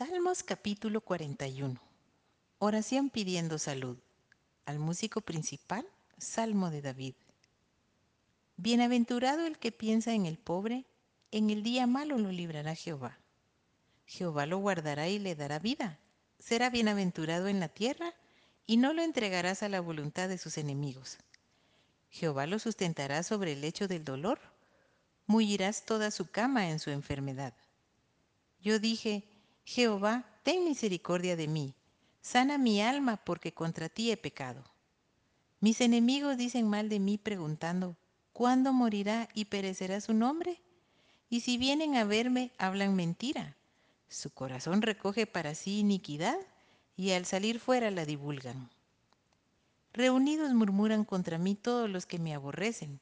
Salmos capítulo 41. Oración pidiendo salud. Al músico principal, Salmo de David. Bienaventurado el que piensa en el pobre, en el día malo lo librará Jehová. Jehová lo guardará y le dará vida. Será bienaventurado en la tierra y no lo entregarás a la voluntad de sus enemigos. Jehová lo sustentará sobre el lecho del dolor, mullirás toda su cama en su enfermedad. Yo dije, Jehová, ten misericordia de mí, sana mi alma porque contra ti he pecado. Mis enemigos dicen mal de mí preguntando, ¿cuándo morirá y perecerá su nombre? Y si vienen a verme, hablan mentira. Su corazón recoge para sí iniquidad y al salir fuera la divulgan. Reunidos murmuran contra mí todos los que me aborrecen,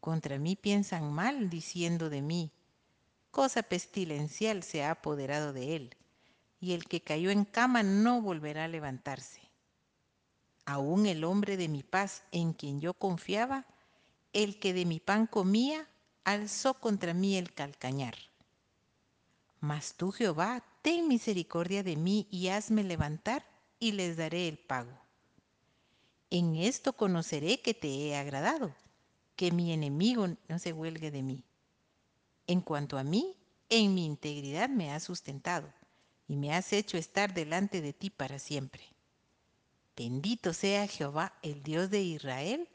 contra mí piensan mal diciendo de mí, cosa pestilencial se ha apoderado de él y el que cayó en cama no volverá a levantarse. Aún el hombre de mi paz en quien yo confiaba, el que de mi pan comía, alzó contra mí el calcañar. Mas tú, Jehová, ten misericordia de mí y hazme levantar y les daré el pago. En esto conoceré que te he agradado, que mi enemigo no se huelgue de mí. En cuanto a mí, en mi integridad me has sustentado y me has hecho estar delante de ti para siempre. Bendito sea Jehová, el Dios de Israel,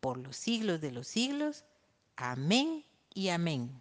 por los siglos de los siglos. Amén y amén.